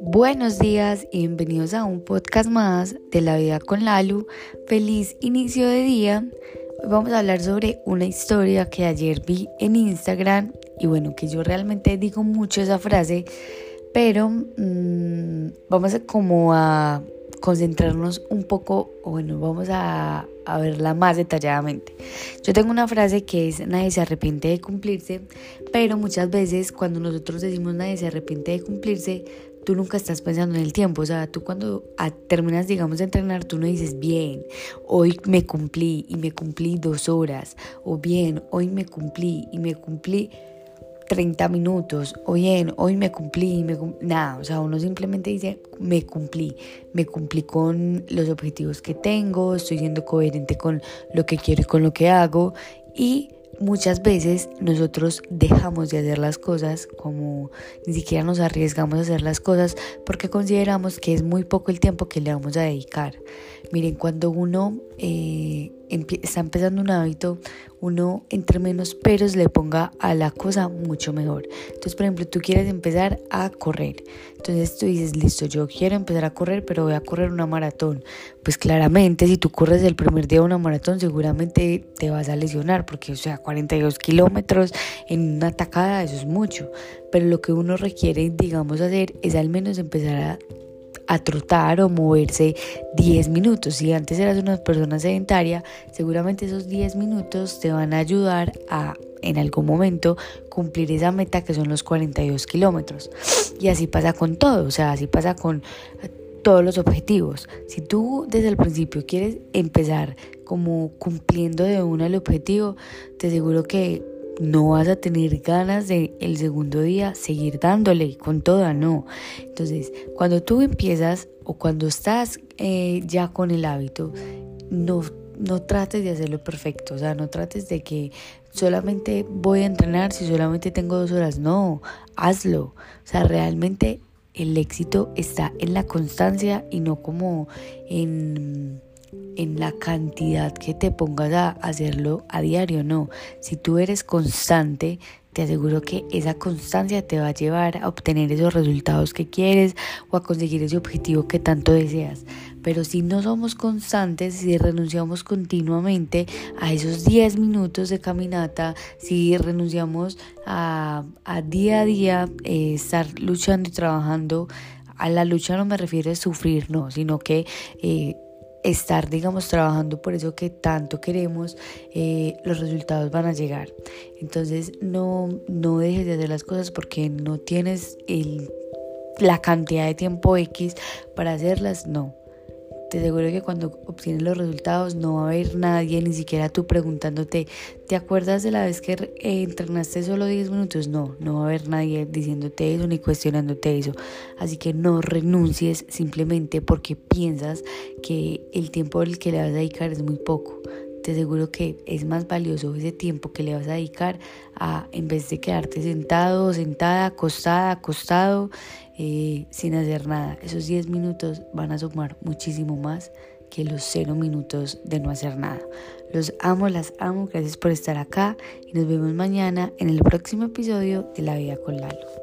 Buenos días y bienvenidos a un podcast más de la vida con Lalu. Feliz inicio de día. Hoy vamos a hablar sobre una historia que ayer vi en Instagram y bueno, que yo realmente digo mucho esa frase, pero mmm, vamos a como a concentrarnos un poco, bueno, vamos a, a, verla más detalladamente. Yo tengo una frase que es nadie se arrepiente de cumplirse, pero muchas veces cuando nosotros decimos nadie se arrepiente de cumplirse, tú nunca estás pensando en el tiempo, o sea, tú cuando terminas, digamos, de entrenar, tú no dices, bien, hoy me cumplí y me cumplí dos horas, o bien, hoy me cumplí y me cumplí 30 minutos, o bien, hoy me cumplí, me nada, o sea, uno simplemente dice, me cumplí, me cumplí con los objetivos que tengo, estoy siendo coherente con lo que quiero y con lo que hago, y muchas veces nosotros dejamos de hacer las cosas como ni siquiera nos arriesgamos a hacer las cosas porque consideramos que es muy poco el tiempo que le vamos a dedicar. Miren, cuando uno eh, está empezando un hábito, uno entre menos peros le ponga a la cosa mucho mejor. Entonces, por ejemplo, tú quieres empezar a correr. Entonces tú dices, listo, yo quiero empezar a correr, pero voy a correr una maratón. Pues claramente, si tú corres el primer día una maratón, seguramente te vas a lesionar, porque, o sea, 42 kilómetros en una tacada, eso es mucho. Pero lo que uno requiere, digamos, hacer es al menos empezar a a trotar o moverse 10 minutos. Si antes eras una persona sedentaria, seguramente esos 10 minutos te van a ayudar a en algún momento cumplir esa meta que son los 42 kilómetros. Y así pasa con todo, o sea, así pasa con todos los objetivos. Si tú desde el principio quieres empezar como cumpliendo de uno el objetivo, te aseguro que no vas a tener ganas de el segundo día seguir dándole con toda, no. Entonces, cuando tú empiezas o cuando estás eh, ya con el hábito, no, no trates de hacerlo perfecto, o sea, no trates de que solamente voy a entrenar si solamente tengo dos horas, no, hazlo, o sea, realmente el éxito está en la constancia y no como en en la cantidad que te pongas a hacerlo a diario, no. Si tú eres constante, te aseguro que esa constancia te va a llevar a obtener esos resultados que quieres o a conseguir ese objetivo que tanto deseas. Pero si no somos constantes, si renunciamos continuamente a esos 10 minutos de caminata, si renunciamos a, a día a día eh, estar luchando y trabajando, a la lucha no me refiero a sufrir, no, sino que eh, estar, digamos, trabajando por eso que tanto queremos, eh, los resultados van a llegar. Entonces no, no dejes de hacer las cosas porque no tienes el, la cantidad de tiempo X para hacerlas, no te aseguro que cuando obtienes los resultados no va a haber nadie, ni siquiera tú preguntándote, ¿te acuerdas de la vez que eh, entrenaste solo 10 minutos? No, no va a haber nadie diciéndote eso ni cuestionándote eso. Así que no renuncies simplemente porque piensas que el tiempo al que le vas a dedicar es muy poco te aseguro que es más valioso ese tiempo que le vas a dedicar a, en vez de quedarte sentado, sentada, acostada, acostado, sin hacer nada. Esos 10 minutos van a sumar muchísimo más que los 0 minutos de no hacer nada. Los amo, las amo, gracias por estar acá y nos vemos mañana en el próximo episodio de La Vida con Lalo.